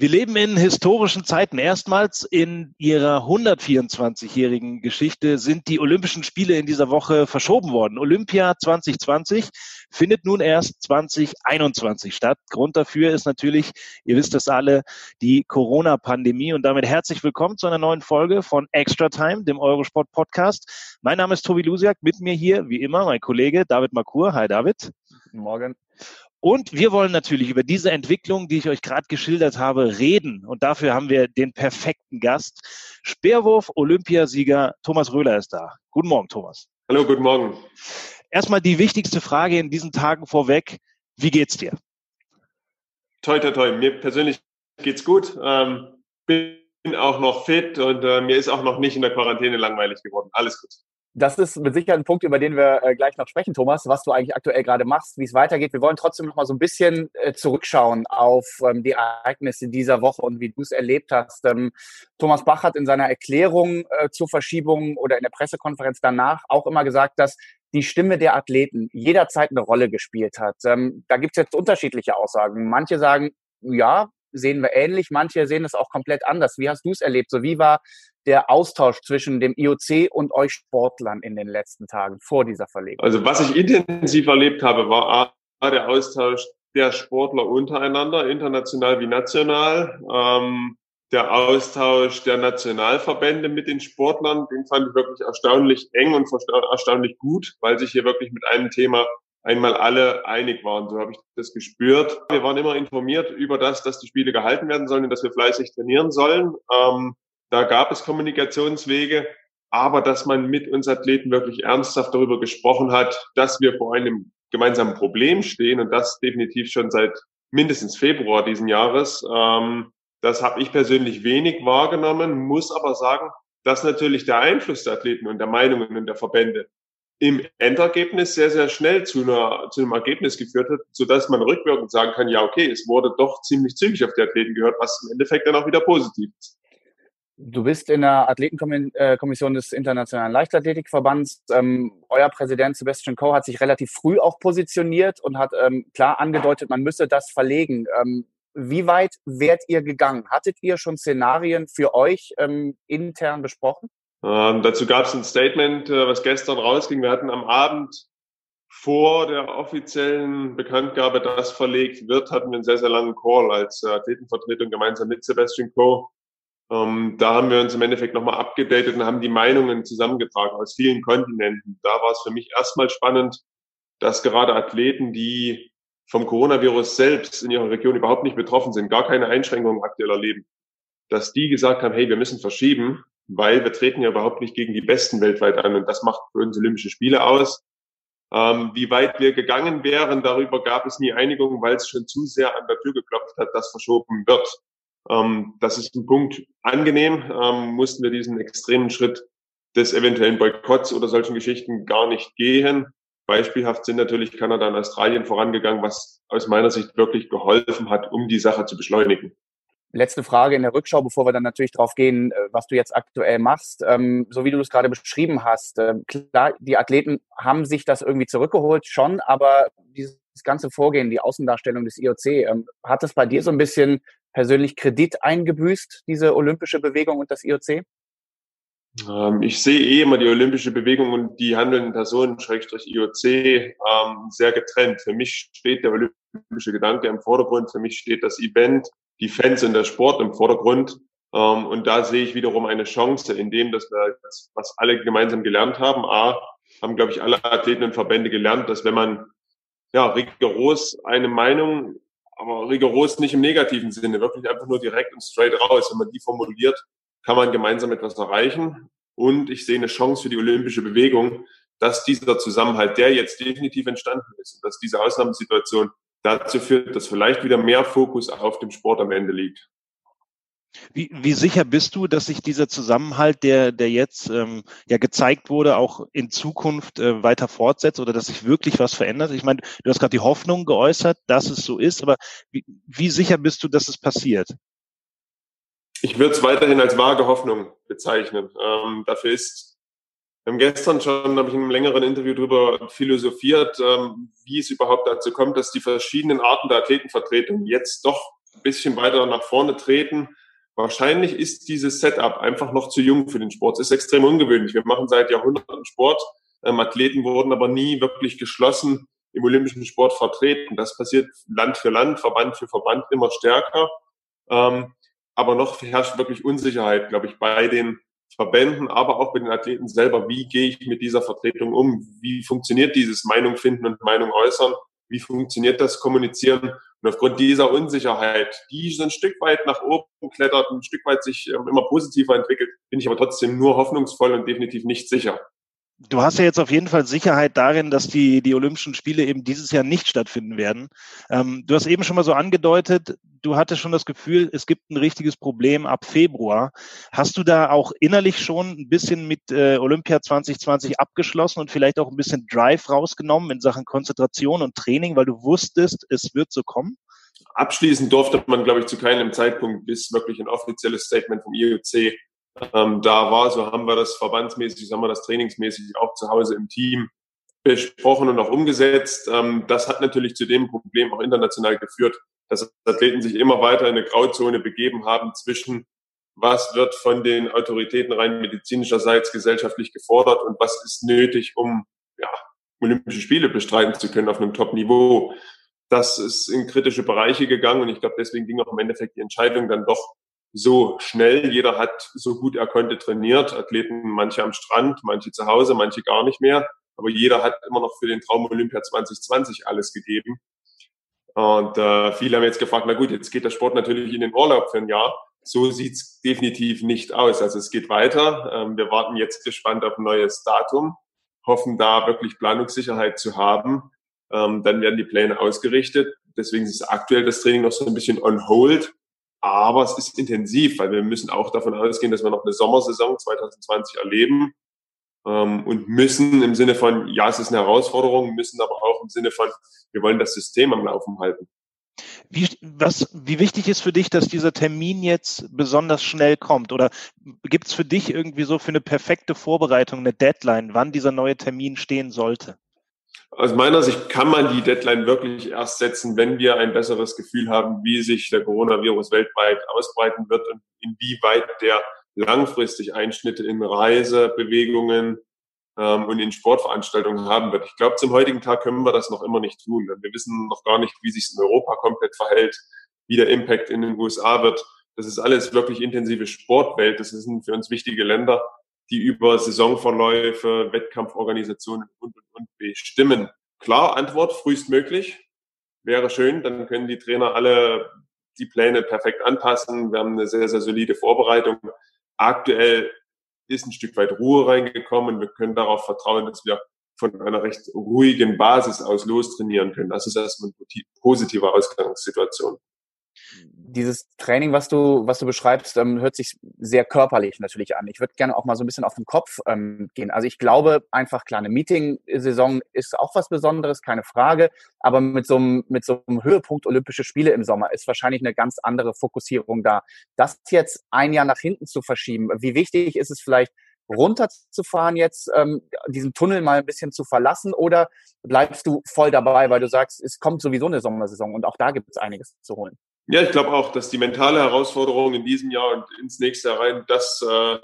Wir leben in historischen Zeiten. Erstmals in ihrer 124-jährigen Geschichte sind die Olympischen Spiele in dieser Woche verschoben worden. Olympia 2020 findet nun erst 2021 statt. Grund dafür ist natürlich, ihr wisst das alle, die Corona-Pandemie. Und damit herzlich willkommen zu einer neuen Folge von Extra Time, dem Eurosport Podcast. Mein Name ist Tobi Lusiak. Mit mir hier, wie immer, mein Kollege David Makur. Hi, David. Guten Morgen. Und wir wollen natürlich über diese Entwicklung, die ich euch gerade geschildert habe, reden. Und dafür haben wir den perfekten Gast. Speerwurf Olympiasieger Thomas Röhler ist da. Guten Morgen, Thomas. Hallo, guten Morgen. Erstmal die wichtigste Frage in diesen Tagen vorweg. Wie geht's dir? Toi, toi, toi. Mir persönlich geht's gut. Ähm, bin auch noch fit und äh, mir ist auch noch nicht in der Quarantäne langweilig geworden. Alles gut. Das ist mit Sicherheit ein Punkt, über den wir äh, gleich noch sprechen, Thomas, was du eigentlich aktuell gerade machst, wie es weitergeht. Wir wollen trotzdem noch mal so ein bisschen äh, zurückschauen auf ähm, die Ereignisse dieser Woche und wie du es erlebt hast. Ähm, Thomas Bach hat in seiner Erklärung äh, zur Verschiebung oder in der Pressekonferenz danach auch immer gesagt, dass die Stimme der Athleten jederzeit eine Rolle gespielt hat. Ähm, da gibt es jetzt unterschiedliche Aussagen. Manche sagen, ja, sehen wir ähnlich, manche sehen es auch komplett anders. Wie hast du es erlebt? So wie war der Austausch zwischen dem IOC und euch Sportlern in den letzten Tagen vor dieser Verlegung? Also was ich intensiv erlebt habe, war der Austausch der Sportler untereinander, international wie national. Ähm, der Austausch der Nationalverbände mit den Sportlern, den fand ich wirklich erstaunlich eng und erstaunlich gut, weil sich hier wirklich mit einem Thema einmal alle einig waren. So habe ich das gespürt. Wir waren immer informiert über das, dass die Spiele gehalten werden sollen und dass wir fleißig trainieren sollen. Ähm, da gab es Kommunikationswege, aber dass man mit uns Athleten wirklich ernsthaft darüber gesprochen hat, dass wir vor einem gemeinsamen Problem stehen und das definitiv schon seit mindestens Februar diesen Jahres. Ähm, das habe ich persönlich wenig wahrgenommen, muss aber sagen, dass natürlich der Einfluss der Athleten und der Meinungen und der Verbände im Endergebnis sehr, sehr schnell zu, einer, zu einem Ergebnis geführt hat, so dass man rückwirkend sagen kann, ja, okay, es wurde doch ziemlich zügig auf die Athleten gehört, was im Endeffekt dann auch wieder positiv ist. Du bist in der Athletenkommission des Internationalen Leichtathletikverbands. Ähm, euer Präsident Sebastian Coe hat sich relativ früh auch positioniert und hat ähm, klar angedeutet, man müsse das verlegen. Ähm, wie weit wärt ihr gegangen? Hattet ihr schon Szenarien für euch ähm, intern besprochen? Ähm, dazu gab es ein Statement, äh, was gestern rausging. Wir hatten am Abend vor der offiziellen Bekanntgabe, dass verlegt wird, hatten wir einen sehr, sehr langen Call als äh, Athletenvertretung gemeinsam mit Sebastian Coe ähm, da haben wir uns im Endeffekt nochmal abgedatet und haben die Meinungen zusammengetragen aus vielen Kontinenten. Da war es für mich erstmal spannend, dass gerade Athleten, die vom Coronavirus selbst in ihrer Region überhaupt nicht betroffen sind, gar keine Einschränkungen aktuell erleben, dass die gesagt haben, hey, wir müssen verschieben, weil wir treten ja überhaupt nicht gegen die Besten weltweit an und das macht für uns Olympische Spiele aus. Ähm, wie weit wir gegangen wären, darüber gab es nie Einigung, weil es schon zu sehr an der Tür geklopft hat, dass verschoben wird. Ähm, das ist ein Punkt angenehm. Ähm, mussten wir diesen extremen Schritt des eventuellen Boykotts oder solchen Geschichten gar nicht gehen. Beispielhaft sind natürlich Kanada und Australien vorangegangen, was aus meiner Sicht wirklich geholfen hat, um die Sache zu beschleunigen. Letzte Frage in der Rückschau, bevor wir dann natürlich drauf gehen, äh, was du jetzt aktuell machst. Ähm, so wie du es gerade beschrieben hast, äh, klar, die Athleten haben sich das irgendwie zurückgeholt, schon, aber dieses ganze Vorgehen, die Außendarstellung des IOC, ähm, hat es bei dir so ein bisschen persönlich Kredit eingebüßt, diese olympische Bewegung und das IOC? Ähm, ich sehe eh immer die olympische Bewegung und die handelnden Personen, Schrägstrich IOC, ähm, sehr getrennt. Für mich steht der olympische Gedanke im Vordergrund, für mich steht das Event, die Fans und der Sport im Vordergrund. Ähm, und da sehe ich wiederum eine Chance, indem dass wir, was alle gemeinsam gelernt haben, A, haben, glaube ich, alle Athleten und Verbände gelernt, dass wenn man ja, rigoros eine Meinung aber rigoros nicht im negativen Sinne, wirklich einfach nur direkt und straight raus. Wenn man die formuliert, kann man gemeinsam etwas erreichen. und ich sehe eine Chance für die olympische Bewegung, dass dieser Zusammenhalt, der jetzt definitiv entstanden ist, dass diese Ausnahmesituation dazu führt, dass vielleicht wieder mehr Fokus auf dem Sport am Ende liegt. Wie, wie sicher bist du, dass sich dieser Zusammenhalt, der, der jetzt ähm, ja gezeigt wurde, auch in Zukunft äh, weiter fortsetzt oder dass sich wirklich was verändert? Ich meine, du hast gerade die Hoffnung geäußert, dass es so ist, aber wie, wie sicher bist du, dass es passiert? Ich würde es weiterhin als vage Hoffnung bezeichnen. Ähm, dafür ist, wir haben gestern schon, habe ich in einem längeren Interview darüber philosophiert, ähm, wie es überhaupt dazu kommt, dass die verschiedenen Arten der Athletenvertretung jetzt doch ein bisschen weiter nach vorne treten Wahrscheinlich ist dieses Setup einfach noch zu jung für den Sport. Es ist extrem ungewöhnlich. Wir machen seit Jahrhunderten Sport. Ähm, Athleten wurden aber nie wirklich geschlossen im olympischen Sport vertreten. Das passiert Land für Land, Verband für Verband immer stärker. Ähm, aber noch herrscht wirklich Unsicherheit, glaube ich, bei den Verbänden, aber auch bei den Athleten selber. Wie gehe ich mit dieser Vertretung um? Wie funktioniert dieses Meinung finden und Meinung äußern? Wie funktioniert das Kommunizieren? Und aufgrund dieser Unsicherheit, die so ein Stück weit nach oben klettert, ein Stück weit sich ähm, immer positiver entwickelt, bin ich aber trotzdem nur hoffnungsvoll und definitiv nicht sicher. Du hast ja jetzt auf jeden Fall Sicherheit darin, dass die, die Olympischen Spiele eben dieses Jahr nicht stattfinden werden. Ähm, du hast eben schon mal so angedeutet, du hattest schon das Gefühl, es gibt ein richtiges Problem ab Februar. Hast du da auch innerlich schon ein bisschen mit äh, Olympia 2020 abgeschlossen und vielleicht auch ein bisschen Drive rausgenommen in Sachen Konzentration und Training, weil du wusstest, es wird so kommen? Abschließend durfte man, glaube ich, zu keinem Zeitpunkt, bis wirklich ein offizielles Statement vom IOC ähm, da war. So haben wir das verbandsmäßig, so haben wir das trainingsmäßig auch zu Hause im Team besprochen und auch umgesetzt. Ähm, das hat natürlich zu dem Problem auch international geführt, dass Athleten sich immer weiter in eine Grauzone begeben haben zwischen was wird von den Autoritäten rein medizinischerseits gesellschaftlich gefordert und was ist nötig, um ja, Olympische Spiele bestreiten zu können auf einem Top-Niveau. Das ist in kritische Bereiche gegangen und ich glaube, deswegen ging auch im Endeffekt die Entscheidung dann doch so schnell. Jeder hat so gut er konnte trainiert. Athleten, manche am Strand, manche zu Hause, manche gar nicht mehr. Aber jeder hat immer noch für den Traum Olympia 2020 alles gegeben. Und äh, viele haben jetzt gefragt, na gut, jetzt geht der Sport natürlich in den Urlaub für ein Jahr. So sieht's definitiv nicht aus. Also es geht weiter. Ähm, wir warten jetzt gespannt auf ein neues Datum, hoffen da wirklich Planungssicherheit zu haben. Ähm, dann werden die Pläne ausgerichtet. Deswegen ist aktuell das Training noch so ein bisschen on hold. Aber es ist intensiv, weil wir müssen auch davon ausgehen, dass wir noch eine Sommersaison 2020 erleben ähm, und müssen im Sinne von, ja, es ist eine Herausforderung, müssen aber auch im Sinne von, wir wollen das System am Laufen halten. Wie, was, wie wichtig ist für dich, dass dieser Termin jetzt besonders schnell kommt? Oder gibt es für dich irgendwie so für eine perfekte Vorbereitung eine Deadline, wann dieser neue Termin stehen sollte? Aus meiner Sicht kann man die Deadline wirklich erst setzen, wenn wir ein besseres Gefühl haben, wie sich der Coronavirus weltweit ausbreiten wird und inwieweit der langfristig Einschnitte in Reisebewegungen ähm, und in Sportveranstaltungen haben wird. Ich glaube, zum heutigen Tag können wir das noch immer nicht tun. Wir wissen noch gar nicht, wie sich es in Europa komplett verhält, wie der Impact in den USA wird. Das ist alles wirklich intensive Sportwelt. Das sind für uns wichtige Länder die über Saisonverläufe, Wettkampforganisationen und, und, und bestimmen. Klar, Antwort frühestmöglich. Wäre schön, dann können die Trainer alle die Pläne perfekt anpassen. Wir haben eine sehr, sehr solide Vorbereitung. Aktuell ist ein Stück weit Ruhe reingekommen. Wir können darauf vertrauen, dass wir von einer recht ruhigen Basis aus lostrainieren können. Das ist erstmal eine positive Ausgangssituation dieses Training, was du, was du beschreibst, ähm, hört sich sehr körperlich natürlich an. Ich würde gerne auch mal so ein bisschen auf den Kopf ähm, gehen. Also ich glaube einfach, klar, eine Meeting-Saison ist auch was Besonderes, keine Frage. Aber mit so einem, mit so einem Höhepunkt Olympische Spiele im Sommer ist wahrscheinlich eine ganz andere Fokussierung da. Das jetzt ein Jahr nach hinten zu verschieben, wie wichtig ist es vielleicht, runterzufahren jetzt, ähm, diesen Tunnel mal ein bisschen zu verlassen oder bleibst du voll dabei, weil du sagst, es kommt sowieso eine Sommersaison und auch da gibt es einiges zu holen? Ja, ich glaube auch, dass die mentale Herausforderung in diesem Jahr und ins nächste Jahr rein, das äh,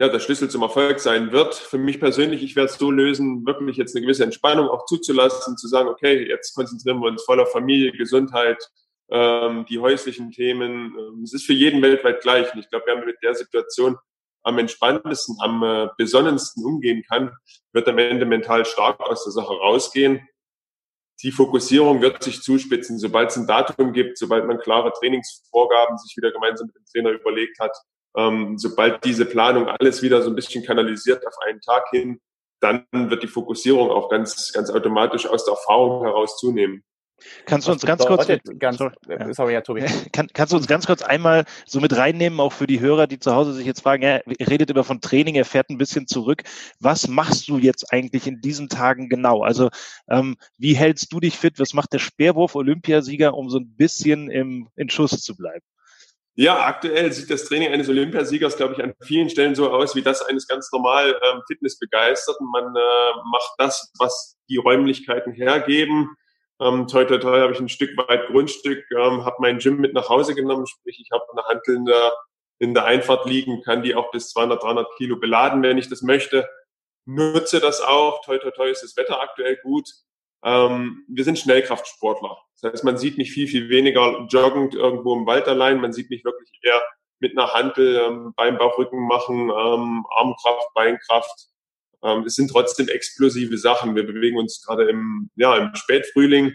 ja, der Schlüssel zum Erfolg sein wird. Für mich persönlich, ich werde es so lösen, wirklich jetzt eine gewisse Entspannung auch zuzulassen, zu sagen, okay, jetzt konzentrieren wir uns voll auf Familie, Gesundheit, ähm, die häuslichen Themen. Ähm, es ist für jeden weltweit gleich. Und ich glaube, wer mit der Situation am entspanntesten, am äh, besonnensten umgehen kann, wird am Ende mental stark aus der Sache rausgehen die Fokussierung wird sich zuspitzen, sobald es ein Datum gibt, sobald man klare Trainingsvorgaben sich wieder gemeinsam mit dem Trainer überlegt hat. Ähm, sobald diese Planung alles wieder so ein bisschen kanalisiert auf einen Tag hin, dann wird die Fokussierung auch ganz, ganz automatisch aus der Erfahrung heraus zunehmen. Kannst du uns ganz kurz, ganz, sorry, ja. sorry, ja, Tobi. Kann, kannst du uns ganz kurz einmal so mit reinnehmen, auch für die Hörer, die zu Hause sich jetzt fragen, er redet immer von Training, er fährt ein bisschen zurück. Was machst du jetzt eigentlich in diesen Tagen genau? Also ähm, wie hältst du dich fit? Was macht der Speerwurf-Olympiasieger, um so ein bisschen im, in Schuss zu bleiben? Ja, aktuell sieht das Training eines Olympiasiegers, glaube ich, an vielen Stellen so aus wie das eines ganz normal ähm, Fitnessbegeisterten. Man äh, macht das, was die Räumlichkeiten hergeben ähm, toi, toi, toi, habe ich ein Stück weit Grundstück, ähm, habe mein Gym mit nach Hause genommen, sprich ich habe eine Hantel in der, in der Einfahrt liegen, kann die auch bis 200, 300 Kilo beladen, wenn ich das möchte. Nutze das auch, toi, toi, toi ist das Wetter aktuell gut. Ähm, wir sind Schnellkraftsportler. Das heißt, man sieht nicht viel, viel weniger joggend irgendwo im Wald allein. Man sieht mich wirklich eher mit einer Hantel ähm, beim Bauchrücken machen, ähm, Armkraft, Beinkraft, ähm, es sind trotzdem explosive Sachen. Wir bewegen uns gerade im, ja, im Spätfrühling.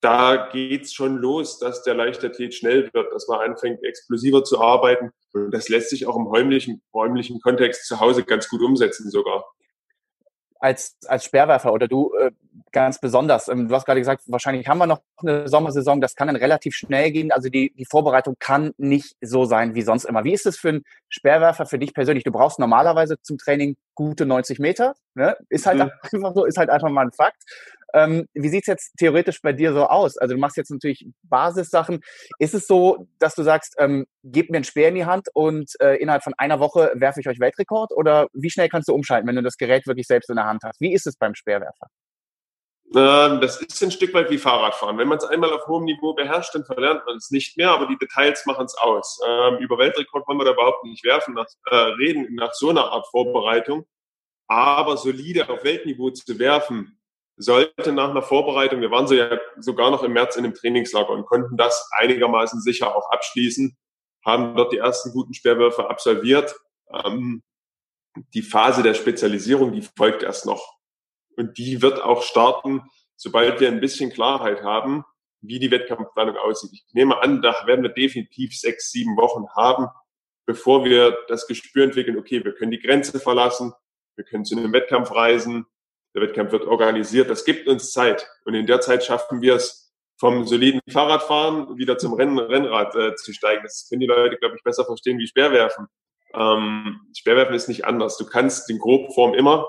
Da geht's schon los, dass der Leichtathlet schnell wird, dass man anfängt, explosiver zu arbeiten. Und das lässt sich auch im räumlichen, räumlichen Kontext zu Hause ganz gut umsetzen sogar als, als Sperrwerfer oder du äh, ganz besonders? Ähm, du hast gerade gesagt, wahrscheinlich haben wir noch eine Sommersaison, das kann dann relativ schnell gehen. Also die, die Vorbereitung kann nicht so sein wie sonst immer. Wie ist es für einen Sperrwerfer, für dich persönlich? Du brauchst normalerweise zum Training gute 90 Meter. Ne? Ist halt mhm. einfach so, ist halt einfach mal ein Fakt. Ähm, wie sieht's jetzt theoretisch bei dir so aus? Also du machst jetzt natürlich Basissachen. Ist es so, dass du sagst, ähm, gebt mir einen Speer in die Hand und äh, innerhalb von einer Woche werfe ich euch Weltrekord? Oder wie schnell kannst du umschalten, wenn du das Gerät wirklich selbst in der Hand hast? Wie ist es beim Speerwerfer? Ähm, das ist ein Stück weit wie Fahrradfahren. Wenn man es einmal auf hohem Niveau beherrscht, dann verlernt man es nicht mehr, aber die Details machen es aus. Ähm, über Weltrekord wollen wir da überhaupt nicht werfen, nach, äh, reden nach so einer Art Vorbereitung. Aber solide auf Weltniveau zu werfen, sollte nach einer Vorbereitung, wir waren so ja sogar noch im März in einem Trainingslager und konnten das einigermaßen sicher auch abschließen, haben dort die ersten guten Sperrwürfe absolviert. Ähm, die Phase der Spezialisierung, die folgt erst noch. Und die wird auch starten, sobald wir ein bisschen Klarheit haben, wie die Wettkampfplanung aussieht. Ich nehme an, da werden wir definitiv sechs, sieben Wochen haben, bevor wir das Gespür entwickeln, okay, wir können die Grenze verlassen, wir können zu einem Wettkampf reisen, der Wettkampf wird organisiert. Das gibt uns Zeit. Und in der Zeit schaffen wir es, vom soliden Fahrradfahren wieder zum Rennen, Rennrad äh, zu steigen. Das können die Leute, glaube ich, besser verstehen wie Speerwerfen. Ähm, Speerwerfen ist nicht anders. Du kannst den Grobform immer,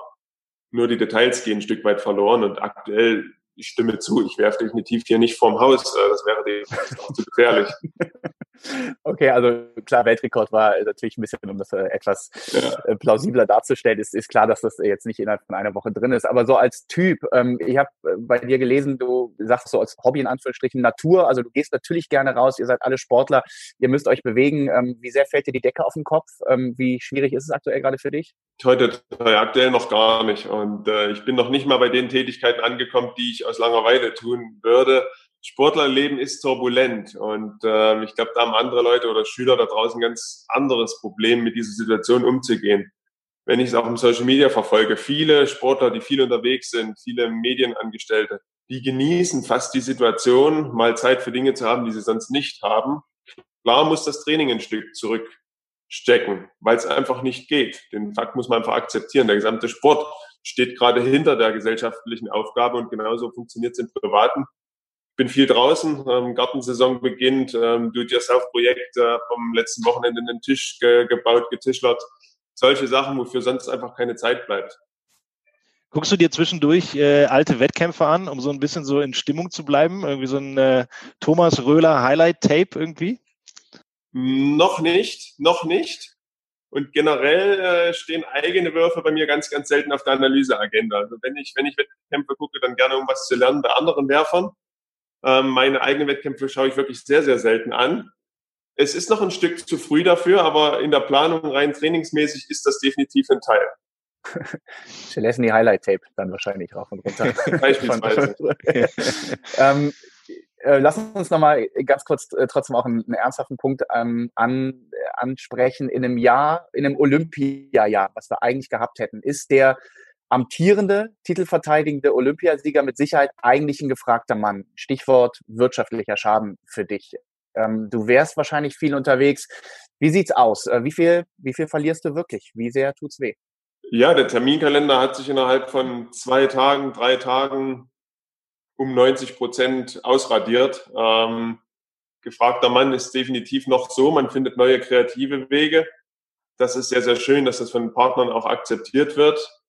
nur die Details gehen ein Stück weit verloren. Und aktuell, ich stimme zu, ich werfe definitiv hier nicht vorm Haus. Äh, das wäre auch zu gefährlich. Okay, also klar, Weltrekord war natürlich ein bisschen, um das äh, etwas ja. Äh, plausibler darzustellen, ist, ist klar, dass das jetzt nicht innerhalb von einer Woche drin ist. Aber so als Typ, ähm, ich habe äh, bei dir gelesen, du sagst so als Hobby in Anführungsstrichen Natur, also du gehst natürlich gerne raus, ihr seid alle Sportler, ihr müsst euch bewegen. Ähm, wie sehr fällt dir die Decke auf den Kopf? Ähm, wie schwierig ist es aktuell gerade für dich? Heute aktuell noch gar nicht. Und äh, ich bin noch nicht mal bei den Tätigkeiten angekommen, die ich aus Langeweile tun würde. Sportlerleben ist turbulent und äh, ich glaube, da haben andere Leute oder Schüler da draußen ganz anderes Problem, mit dieser Situation umzugehen. Wenn ich es auch im Social Media verfolge, viele Sportler, die viel unterwegs sind, viele Medienangestellte, die genießen fast die Situation, mal Zeit für Dinge zu haben, die sie sonst nicht haben. Klar muss das Training ein Stück zurückstecken, weil es einfach nicht geht. Den Fakt muss man einfach akzeptieren. Der gesamte Sport steht gerade hinter der gesellschaftlichen Aufgabe und genauso funktioniert es im Privaten bin viel draußen, ähm, Gartensaison beginnt, ähm, Do-it-yourself-Projekt äh, vom letzten Wochenende einen Tisch ge gebaut, getischlert. Solche Sachen, wofür sonst einfach keine Zeit bleibt. Guckst du dir zwischendurch äh, alte Wettkämpfe an, um so ein bisschen so in Stimmung zu bleiben? Irgendwie so ein äh, Thomas Röhler Highlight-Tape irgendwie? Noch nicht, noch nicht. Und generell äh, stehen eigene Würfe bei mir ganz, ganz selten auf der Analyseagenda. Also wenn ich, wenn ich Wettkämpfe gucke, dann gerne um was zu lernen bei anderen Werfern. Ähm, meine eigenen Wettkämpfe schaue ich wirklich sehr, sehr selten an. Es ist noch ein Stück zu früh dafür, aber in der Planung rein trainingsmäßig ist das definitiv ein Teil. Celestini Highlight Tape dann wahrscheinlich rauf und runter. Beispielsweise. ähm, äh, lass uns nochmal ganz kurz äh, trotzdem auch einen, einen ernsthaften Punkt ähm, an, äh, ansprechen. In einem Jahr, in einem Olympiajahr, was wir eigentlich gehabt hätten, ist der amtierende, titelverteidigende Olympiasieger mit Sicherheit eigentlich ein gefragter Mann. Stichwort wirtschaftlicher Schaden für dich. Ähm, du wärst wahrscheinlich viel unterwegs. Wie sieht's aus? Äh, wie viel, wie viel verlierst du wirklich? Wie sehr tut's weh? Ja, der Terminkalender hat sich innerhalb von zwei Tagen, drei Tagen um 90 Prozent ausradiert. Ähm, gefragter Mann ist definitiv noch so. Man findet neue kreative Wege. Das ist sehr, sehr schön, dass das von den Partnern auch akzeptiert wird.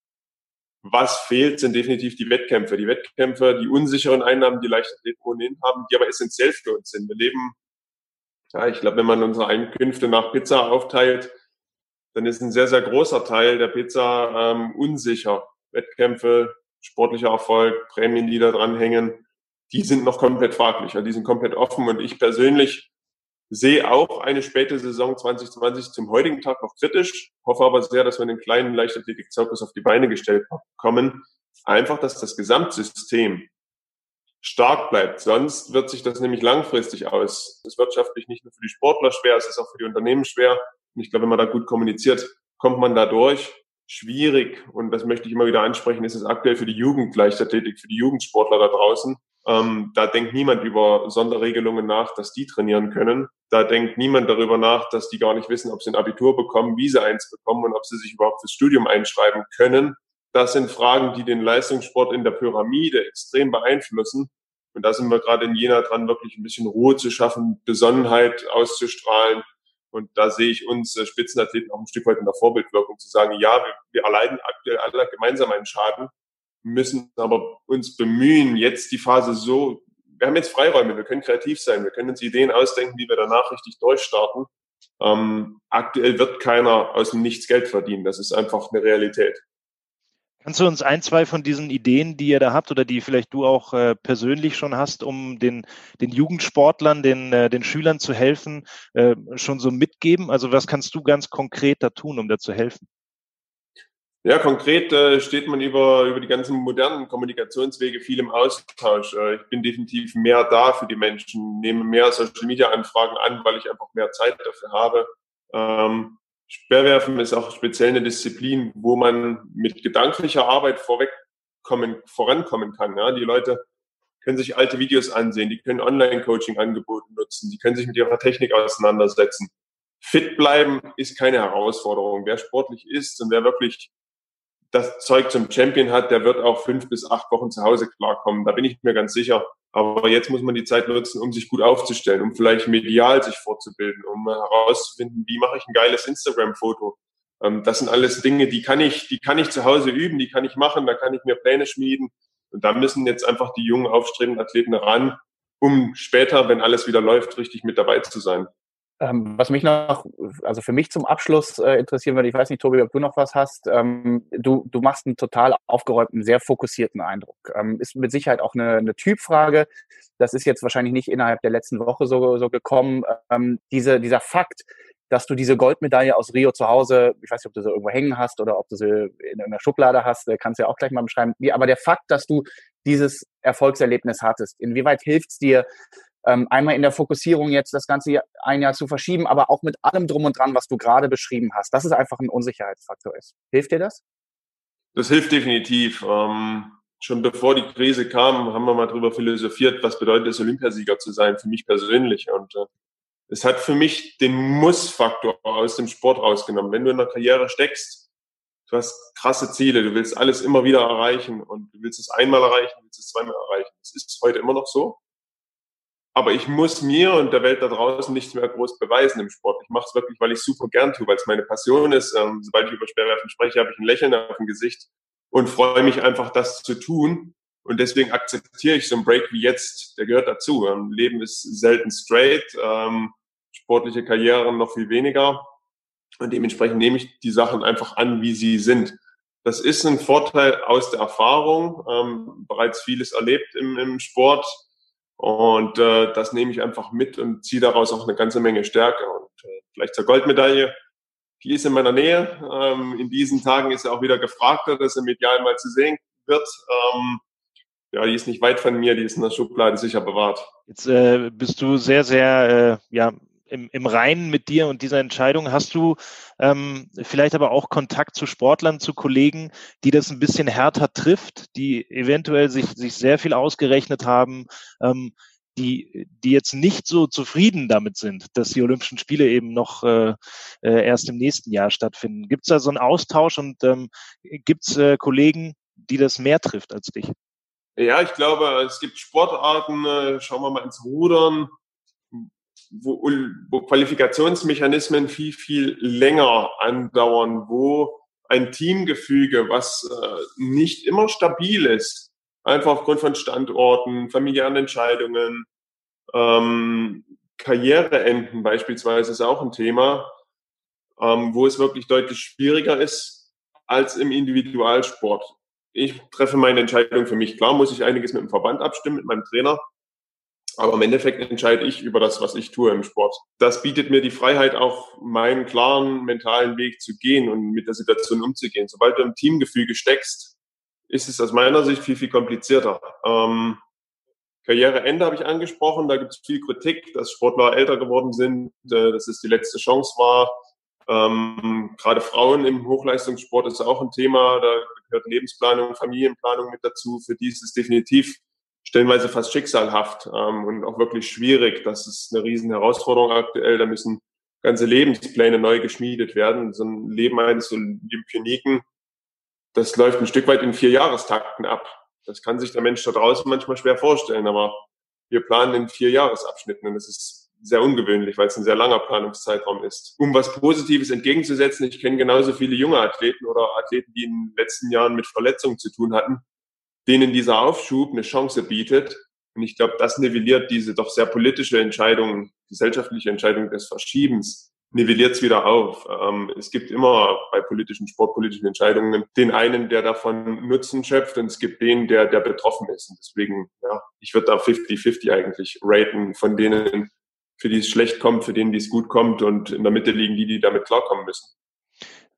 Was fehlt, sind definitiv die Wettkämpfe. Die Wettkämpfe, die unsicheren Einnahmen, die Leichtathleten ohnehin haben, die aber essentiell für uns sind. Wir leben, ja, ich glaube, wenn man unsere Einkünfte nach Pizza aufteilt, dann ist ein sehr, sehr großer Teil der Pizza ähm, unsicher. Wettkämpfe, sportlicher Erfolg, Prämien, die da dranhängen, die sind noch komplett fraglich. Die sind komplett offen und ich persönlich sehe auch eine späte Saison 2020 zum heutigen Tag noch kritisch, hoffe aber sehr, dass wir einen kleinen Leichtathletik-Zirkus auf die Beine gestellt bekommen. Einfach, dass das Gesamtsystem stark bleibt. Sonst wird sich das nämlich langfristig aus. Es ist wirtschaftlich nicht nur für die Sportler schwer, es ist auch für die Unternehmen schwer. Und ich glaube, wenn man da gut kommuniziert, kommt man da durch. Schwierig, und das möchte ich immer wieder ansprechen, ist es aktuell für die Jugendleichtathletik, für die Jugendsportler da draußen. Ähm, da denkt niemand über Sonderregelungen nach, dass die trainieren können. Da denkt niemand darüber nach, dass die gar nicht wissen, ob sie ein Abitur bekommen, wie sie eins bekommen und ob sie sich überhaupt fürs Studium einschreiben können. Das sind Fragen, die den Leistungssport in der Pyramide extrem beeinflussen. Und da sind wir gerade in Jena dran, wirklich ein bisschen Ruhe zu schaffen, Besonnenheit auszustrahlen. Und da sehe ich uns äh, Spitzenathleten auch ein Stück weit in der Vorbildwirkung zu sagen, ja, wir, wir erleiden aktuell alle gemeinsam einen Schaden müssen aber uns bemühen, jetzt die Phase so, wir haben jetzt Freiräume, wir können kreativ sein, wir können uns Ideen ausdenken, wie wir danach richtig durchstarten. Ähm, aktuell wird keiner aus dem Nichts Geld verdienen. Das ist einfach eine Realität. Kannst du uns ein, zwei von diesen Ideen, die ihr da habt oder die vielleicht du auch äh, persönlich schon hast, um den, den Jugendsportlern, den, äh, den Schülern zu helfen, äh, schon so mitgeben? Also was kannst du ganz konkret da tun, um da zu helfen? Ja, konkret äh, steht man über, über die ganzen modernen Kommunikationswege viel im Austausch. Äh, ich bin definitiv mehr da für die Menschen, nehme mehr Social Media Anfragen an, weil ich einfach mehr Zeit dafür habe. Ähm, Speerwerfen ist auch speziell eine Disziplin, wo man mit gedanklicher Arbeit vorwegkommen, vorankommen kann. Ja? Die Leute können sich alte Videos ansehen, die können Online-Coaching-Angebote nutzen, die können sich mit ihrer Technik auseinandersetzen. Fit bleiben ist keine Herausforderung. Wer sportlich ist und wer wirklich das Zeug zum Champion hat, der wird auch fünf bis acht Wochen zu Hause klarkommen. Da bin ich mir ganz sicher. Aber jetzt muss man die Zeit nutzen, um sich gut aufzustellen, um vielleicht medial sich vorzubilden, um herauszufinden, wie mache ich ein geiles Instagram-Foto. Ähm, das sind alles Dinge, die kann ich, die kann ich zu Hause üben, die kann ich machen, da kann ich mir Pläne schmieden. Und da müssen jetzt einfach die jungen aufstrebenden Athleten ran, um später, wenn alles wieder läuft, richtig mit dabei zu sein. Ähm, was mich noch, also für mich zum Abschluss äh, interessieren würde, ich weiß nicht, Tobi, ob du noch was hast. Ähm, du, du machst einen total aufgeräumten, sehr fokussierten Eindruck. Ähm, ist mit Sicherheit auch eine, eine Typfrage. Das ist jetzt wahrscheinlich nicht innerhalb der letzten Woche so, so gekommen. Ähm, diese, dieser Fakt, dass du diese Goldmedaille aus Rio zu Hause, ich weiß nicht, ob du sie irgendwo hängen hast oder ob du sie in einer Schublade hast, äh, kannst du ja auch gleich mal beschreiben. Aber der Fakt, dass du dieses Erfolgserlebnis hattest, inwieweit hilft es dir, ähm, einmal in der Fokussierung jetzt das ganze ein Jahr zu verschieben, aber auch mit allem drum und dran, was du gerade beschrieben hast, dass es einfach ein Unsicherheitsfaktor ist. Hilft dir das? Das hilft definitiv. Ähm, schon bevor die Krise kam, haben wir mal darüber philosophiert, was bedeutet es, Olympiasieger zu sein, für mich persönlich. Und äh, es hat für mich den Muss-Faktor aus dem Sport rausgenommen. Wenn du in der Karriere steckst, du hast krasse Ziele, du willst alles immer wieder erreichen und du willst es einmal erreichen, du willst es zweimal erreichen. Das ist heute immer noch so. Aber ich muss mir und der Welt da draußen nichts mehr groß beweisen im Sport. Ich mache es wirklich, weil ich super gern tue, weil es meine Passion ist. Ähm, sobald ich über Speerwerfen spreche, habe ich ein Lächeln auf dem Gesicht und freue mich einfach, das zu tun. Und deswegen akzeptiere ich so einen Break wie jetzt. Der gehört dazu. Ähm, Leben ist selten straight, ähm, sportliche Karrieren noch viel weniger. Und dementsprechend nehme ich die Sachen einfach an, wie sie sind. Das ist ein Vorteil aus der Erfahrung, ähm, bereits vieles erlebt im, im Sport und äh, das nehme ich einfach mit und ziehe daraus auch eine ganze Menge Stärke. Und äh, vielleicht zur Goldmedaille, die ist in meiner Nähe. Ähm, in diesen Tagen ist er auch wieder gefragter, dass er medial mal zu sehen wird. Ähm, ja, die ist nicht weit von mir, die ist in der Schublade sicher bewahrt. Jetzt äh, bist du sehr, sehr äh, ja, im, im Reinen mit dir und dieser Entscheidung. Hast du ähm, vielleicht aber auch Kontakt zu Sportlern, zu Kollegen, die das ein bisschen härter trifft, die eventuell sich, sich sehr viel ausgerechnet haben, ähm, die, die jetzt nicht so zufrieden damit sind, dass die Olympischen Spiele eben noch äh, äh erst im nächsten Jahr stattfinden. Gibt es da so einen Austausch und ähm, gibt es äh, Kollegen, die das mehr trifft als dich? Ja, ich glaube, es gibt Sportarten, äh, schauen wir mal ins Rudern, wo, wo Qualifikationsmechanismen viel, viel länger andauern, wo ein Teamgefüge, was äh, nicht immer stabil ist, einfach aufgrund von Standorten, familiären Entscheidungen, ähm, Karriereenden beispielsweise ist auch ein Thema, ähm, wo es wirklich deutlich schwieriger ist als im Individualsport. Ich treffe meine Entscheidung für mich. Klar muss ich einiges mit dem Verband abstimmen, mit meinem Trainer, aber im Endeffekt entscheide ich über das, was ich tue im Sport. Das bietet mir die Freiheit, auch meinen klaren mentalen Weg zu gehen und mit der Situation umzugehen. Sobald du im Teamgefüge steckst, ist es aus meiner Sicht viel, viel komplizierter. Ähm, Karriereende habe ich angesprochen. Da gibt es viel Kritik, dass Sportler älter geworden sind, äh, dass es die letzte Chance war. Ähm, gerade Frauen im Hochleistungssport ist auch ein Thema. Da gehört Lebensplanung, Familienplanung mit dazu. Für die ist es definitiv stellenweise fast schicksalhaft ähm, und auch wirklich schwierig. Das ist eine riesen Herausforderung aktuell. Da müssen ganze Lebenspläne neu geschmiedet werden. So ein Leben eines Olympioniken, das läuft ein Stück weit in vier Jahrestakten ab. Das kann sich der Mensch da draußen manchmal schwer vorstellen, aber wir planen in vier Jahresabschnitten und das ist sehr ungewöhnlich, weil es ein sehr langer Planungszeitraum ist. Um was Positives entgegenzusetzen, ich kenne genauso viele junge Athleten oder Athleten, die in den letzten Jahren mit Verletzungen zu tun hatten, denen dieser Aufschub eine Chance bietet. Und ich glaube, das nivelliert diese doch sehr politische Entscheidung, gesellschaftliche Entscheidung des Verschiebens, nivelliert es wieder auf. Ähm, es gibt immer bei politischen, sportpolitischen Entscheidungen den einen, der davon Nutzen schöpft und es gibt den, der, der betroffen ist. Und deswegen, ja, ich würde da 50-50 eigentlich raten von denen, für die es schlecht kommt, für denen, die es gut kommt und in der Mitte liegen die, die damit klarkommen müssen.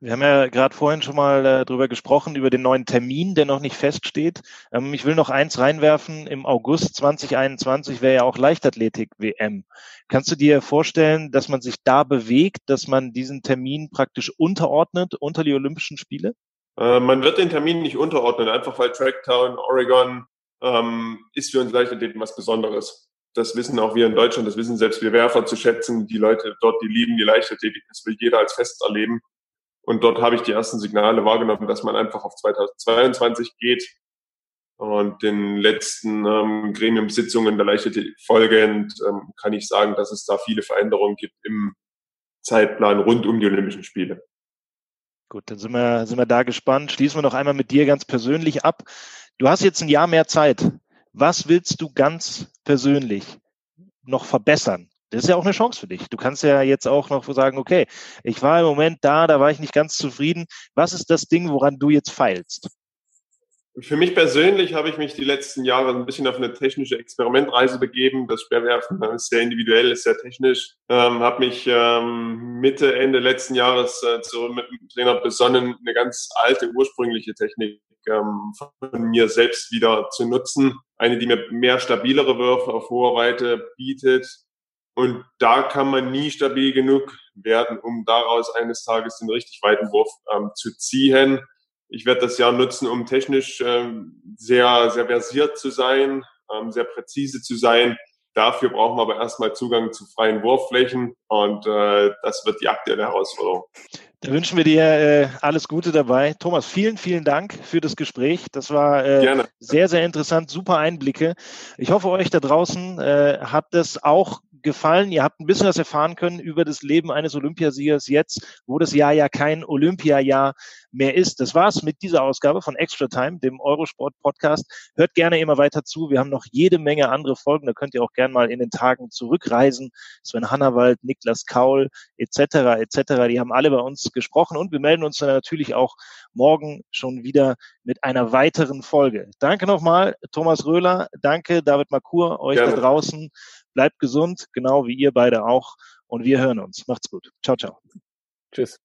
Wir haben ja gerade vorhin schon mal äh, drüber gesprochen, über den neuen Termin, der noch nicht feststeht. Ähm, ich will noch eins reinwerfen. Im August 2021 wäre ja auch Leichtathletik-WM. Kannst du dir vorstellen, dass man sich da bewegt, dass man diesen Termin praktisch unterordnet unter die Olympischen Spiele? Äh, man wird den Termin nicht unterordnen, einfach weil Tracktown, Oregon ähm, ist für uns Leichtathleten was Besonderes. Das wissen auch wir in Deutschland, das wissen selbst wir Werfer zu schätzen. Die Leute dort, die lieben die Leichtathletik, das will jeder als Fest erleben. Und dort habe ich die ersten Signale wahrgenommen, dass man einfach auf 2022 geht. Und den letzten ähm, Gremiumsitzungen der Leichtathletik folgend ähm, kann ich sagen, dass es da viele Veränderungen gibt im Zeitplan rund um die Olympischen Spiele. Gut, dann sind wir, sind wir da gespannt. Schließen wir noch einmal mit dir ganz persönlich ab. Du hast jetzt ein Jahr mehr Zeit. Was willst du ganz persönlich noch verbessern das ist ja auch eine Chance für dich. Du kannst ja jetzt auch noch sagen, okay, ich war im Moment da, da war ich nicht ganz zufrieden. Was ist das Ding, woran du jetzt feilst? Für mich persönlich habe ich mich die letzten Jahre ein bisschen auf eine technische Experimentreise begeben. Das Speerwerfen ist sehr individuell, ist sehr technisch. Ähm, habe mich ähm, Mitte, Ende letzten Jahres äh, zu, mit dem Trainer besonnen, eine ganz alte, ursprüngliche Technik ähm, von mir selbst wieder zu nutzen. Eine, die mir mehr stabilere Würfe auf hoher Weite bietet, und da kann man nie stabil genug werden, um daraus eines Tages den richtig weiten Wurf ähm, zu ziehen. Ich werde das Jahr nutzen, um technisch ähm, sehr, sehr versiert zu sein, ähm, sehr präzise zu sein. Dafür brauchen wir aber erstmal Zugang zu freien Wurfflächen und äh, das wird die aktuelle Herausforderung. Da wünschen wir dir äh, alles Gute dabei. Thomas, vielen, vielen Dank für das Gespräch. Das war äh, sehr, sehr interessant, super Einblicke. Ich hoffe, euch da draußen äh, hat das auch gefallen. Ihr habt ein bisschen was erfahren können über das Leben eines Olympiasiegers jetzt, wo das Jahr ja kein Olympiajahr mehr ist. Das war's mit dieser Ausgabe von Extra Time, dem Eurosport Podcast. Hört gerne immer weiter zu. Wir haben noch jede Menge andere Folgen. Da könnt ihr auch gerne mal in den Tagen zurückreisen. Sven Hannawald, Niklas Kaul etc. etc. Die haben alle bei uns gesprochen und wir melden uns dann natürlich auch morgen schon wieder mit einer weiteren Folge. Danke nochmal, Thomas Röhler. Danke, David Makur, euch gerne. da draußen. Bleibt gesund, genau wie ihr beide auch. Und wir hören uns. Macht's gut. Ciao, ciao. Tschüss.